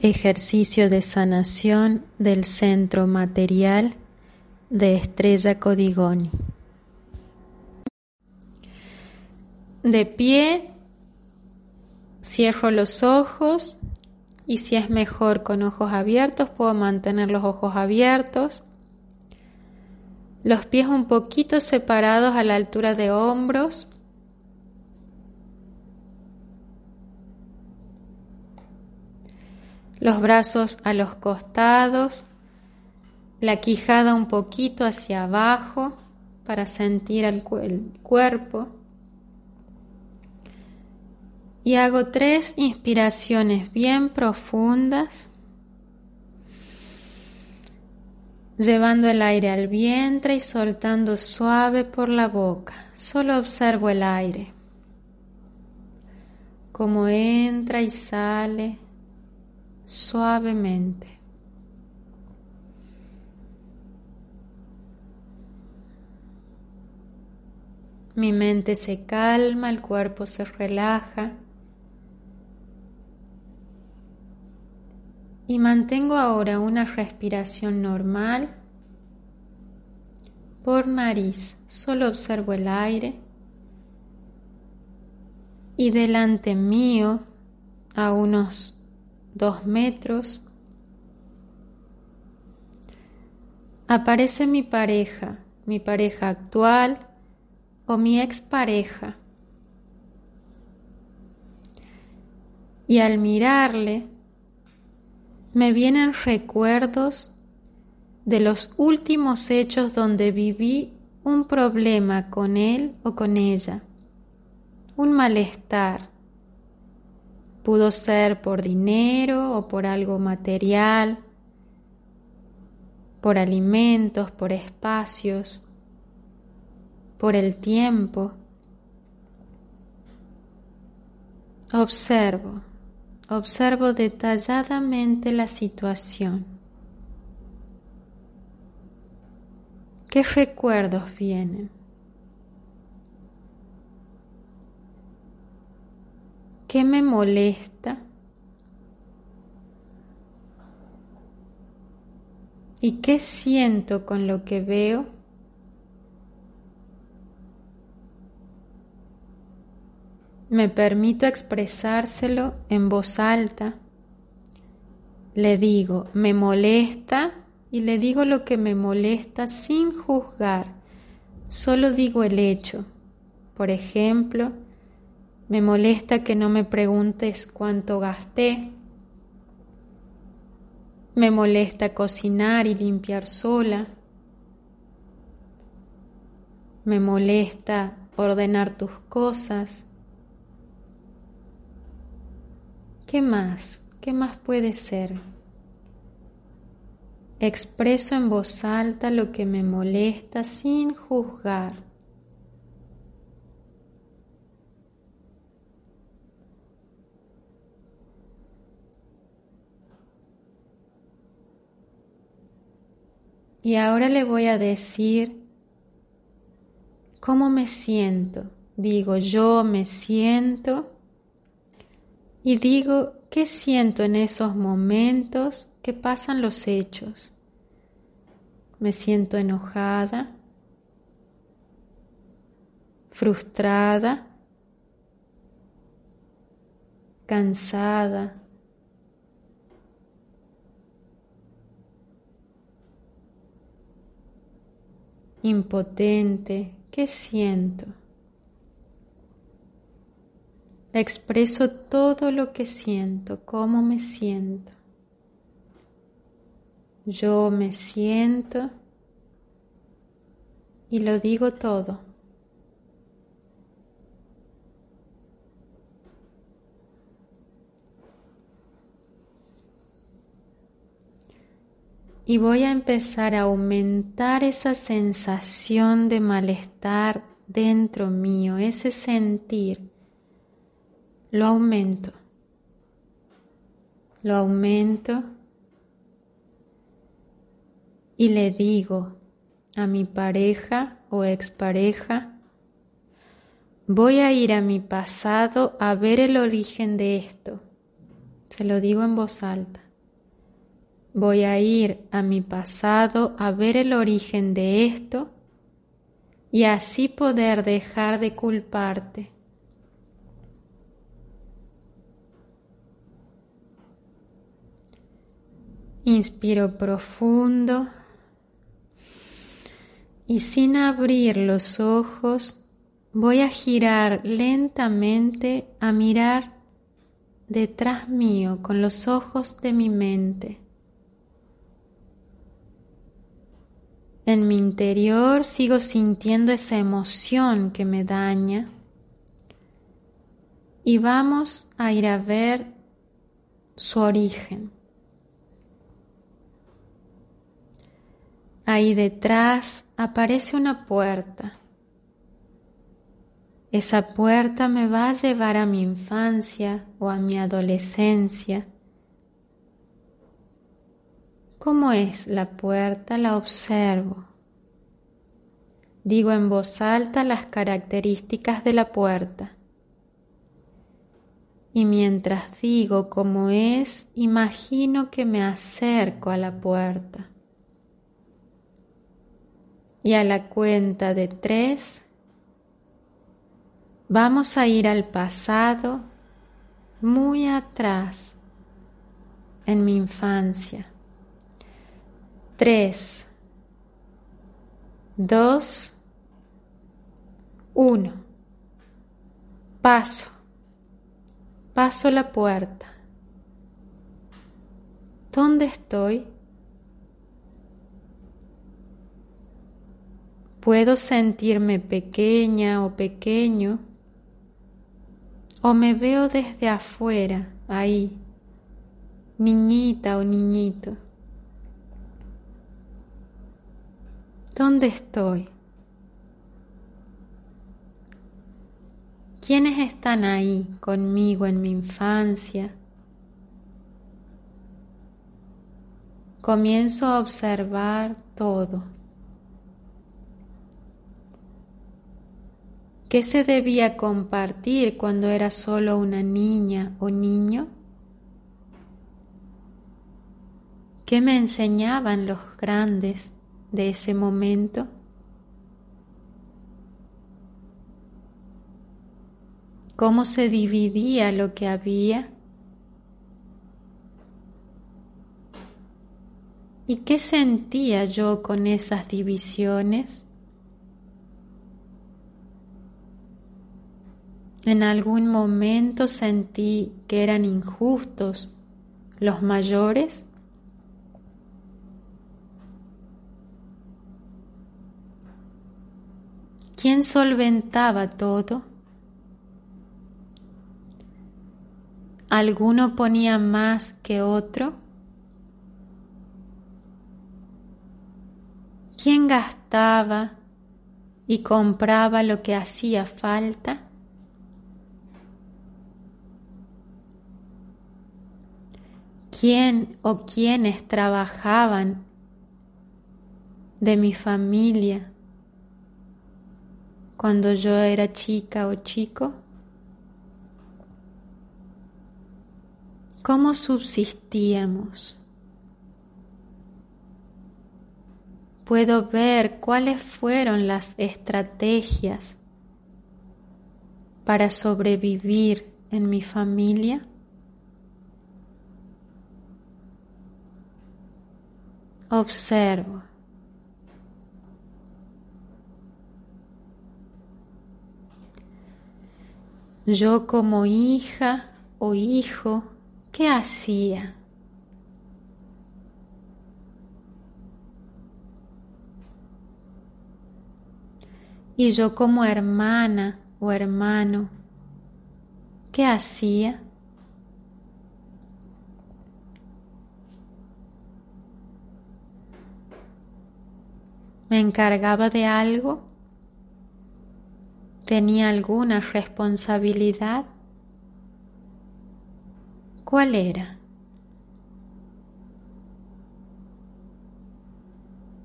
Ejercicio de sanación del centro material de Estrella Codigoni. De pie, cierro los ojos y si es mejor con ojos abiertos, puedo mantener los ojos abiertos. Los pies un poquito separados a la altura de hombros. Los brazos a los costados, la quijada un poquito hacia abajo para sentir el, cuerpo. Y hago tres inspiraciones bien profundas, llevando el aire al vientre y soltando suave por la boca. Solo observo el aire, como entra y sale suavemente. Mi mente se calma, el cuerpo se relaja y mantengo ahora una respiración normal por nariz. Solo observo el aire y delante mío a unos dos metros aparece mi pareja, mi pareja actual o mi expareja. Y al mirarle, me vienen recuerdos de los últimos hechos donde viví un problema con él o con ella, un malestar. Pudo ser por dinero o por algo material, por alimentos, por espacios, por el tiempo. Observo, observo detalladamente la situación. ¿Qué recuerdos vienen? ¿Qué me molesta? ¿Y qué siento con lo que veo? Me permito expresárselo en voz alta. Le digo, me molesta y le digo lo que me molesta sin juzgar. Solo digo el hecho. Por ejemplo, me molesta que no me preguntes cuánto gasté. Me molesta cocinar y limpiar sola. Me molesta ordenar tus cosas. ¿Qué más? ¿Qué más puede ser? Expreso en voz alta lo que me molesta sin juzgar. Y ahora le voy a decir cómo me siento. Digo, yo me siento y digo qué siento en esos momentos que pasan los hechos. Me siento enojada, frustrada, cansada, impotente, ¿qué siento? Expreso todo lo que siento, cómo me siento. Yo me siento y lo digo todo. Y voy a empezar a aumentar esa sensación de malestar dentro mío, ese sentir. Lo aumento. Lo aumento y le digo a mi pareja o expareja, voy a ir a mi pasado a ver el origen de esto. Se lo digo en voz alta. Voy a ir a mi pasado a ver el origen de esto y así poder dejar de culparte. Inspiro profundo y sin abrir los ojos voy a girar lentamente a mirar detrás mío con los ojos de mi mente. En mi interior sigo sintiendo esa emoción que me daña y vamos a ir a ver su origen. Ahí detrás aparece una puerta. Esa puerta me va a llevar a mi infancia o a mi adolescencia ¿Cómo es la puerta? La observo. Digo en voz alta las características de la puerta. Y mientras digo cómo es, imagino que me acerco a la puerta. Y a la cuenta de tres, vamos a ir al pasado muy atrás en mi infancia. 3, 2, 1. Paso. Paso la puerta. ¿Dónde estoy? Puedo sentirme pequeña o pequeño o me veo desde afuera, ahí, niñita o niñito. ¿Dónde estoy? ¿Quiénes están ahí conmigo en mi infancia? Comienzo a observar todo. ¿Qué se debía compartir cuando era solo una niña o niño? ¿Qué me enseñaban los grandes de ese momento. cómo se dividía lo que había y qué sentía yo con esas divisiones. En algún momento sentí que eran injustos los mayores ¿Quién solventaba todo? ¿Alguno ponía más que otro? ¿Quién gastaba y compraba lo que hacía falta? ¿Quién o quiénes trabajaban de mi familia cuando yo era chica o chico? ¿Cómo subsistíamos? Puedo ver cuáles fueron las estrategias para sobrevivir en mi familia. Observo. Yo como hija o hijo, ¿qué hacía? Y yo como hermana o hermano, ¿qué hacía? me encargaba de algo, tenía alguna responsabilidad. ¿Cuál era?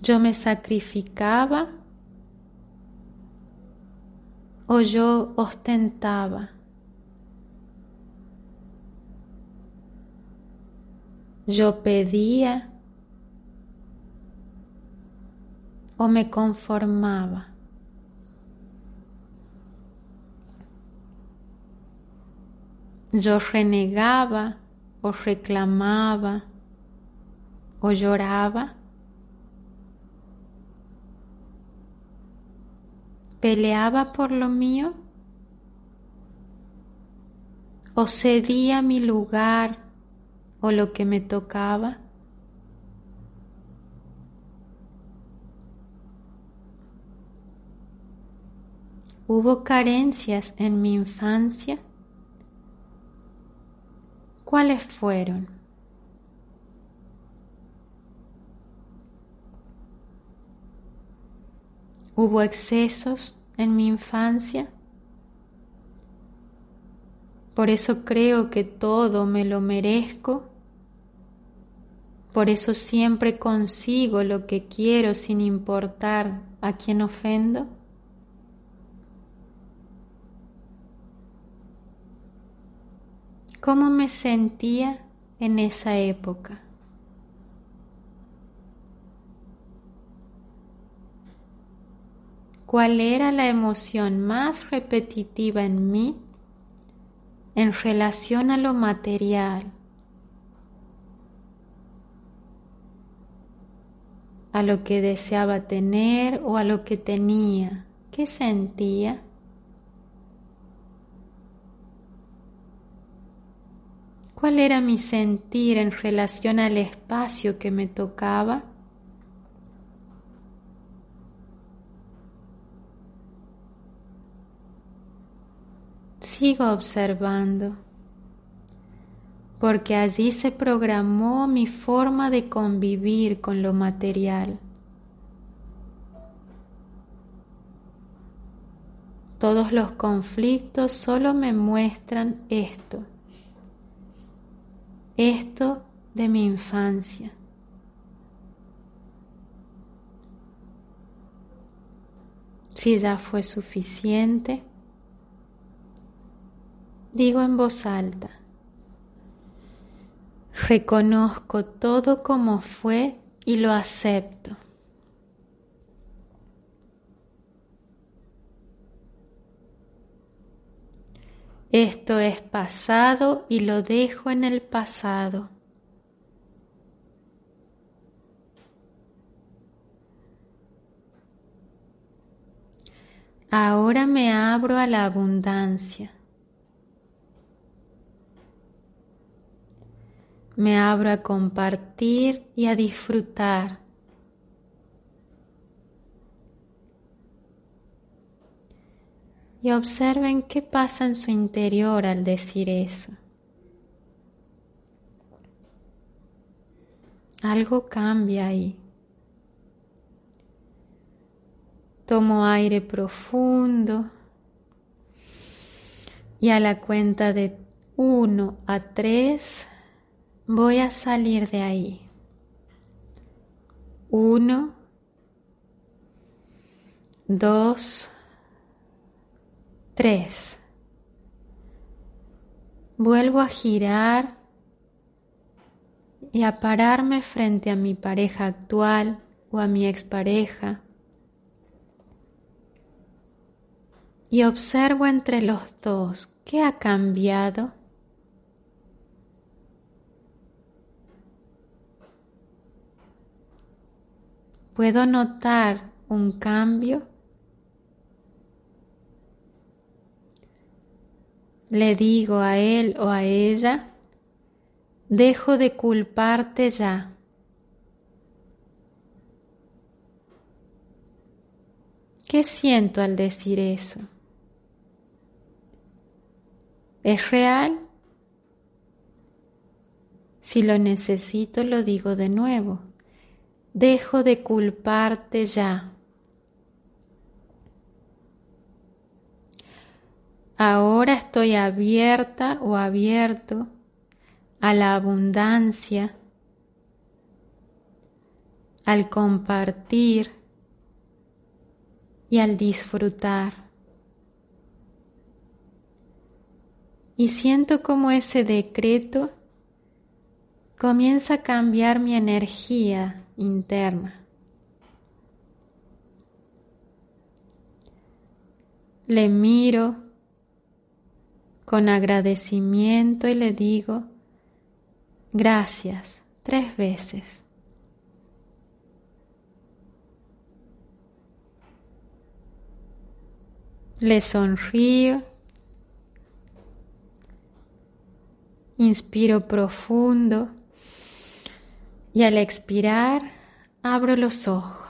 Yo me sacrificaba o yo ostentaba. Yo pedía o me conformaba. Yo renegaba o reclamaba o lloraba. ¿Peleaba por lo mío? ¿O cedía mi lugar o lo que me tocaba? ¿Hubo carencias en mi infancia? ¿Cuáles fueron? ¿Hubo excesos en mi infancia? Por eso creo que todo me lo merezco. Por eso siempre consigo lo que quiero sin importar a quién ofendo. ¿Cómo me sentía en esa época? cuál era la emoción más repetitiva en mí en relación a lo material, a lo que deseaba tener o a lo que tenía, qué sentía. ¿Cuál era mi sentir en relación al espacio que me tocaba? Sigo observando, porque allí se programó mi forma de convivir con lo material. Todos los conflictos solo me muestran esto, esto de mi infancia. Si ya fue suficiente, Digo en voz alta, reconozco todo como fue y lo acepto. Esto es pasado y lo dejo en el pasado. Ahora me abro a la abundancia. Me abro a compartir y a disfrutar. Y observen qué pasa en su interior al decir eso. Algo cambia ahí. Tomo aire profundo y a la cuenta de uno a tres voy a salir de ahí. Uno, dos, tres. Vuelvo a girar y a pararme frente a mi pareja actual o a mi expareja. Y observo entre los dos qué ha cambiado ¿Puedo notar un cambio? Le digo a él o a ella, dejo de culparte ya. ¿Qué siento al decir eso? ¿Es real? Si lo necesito, lo digo de nuevo Dejo de culparte ya. Ahora estoy abierta o abierto a la abundancia, al compartir y al disfrutar. Y siento como ese decreto comienza a cambiar mi energía interna. Le miro con agradecimiento y le digo, gracias, tres veces. Le sonrío, inspiro profundo y al expirar abro los ojos.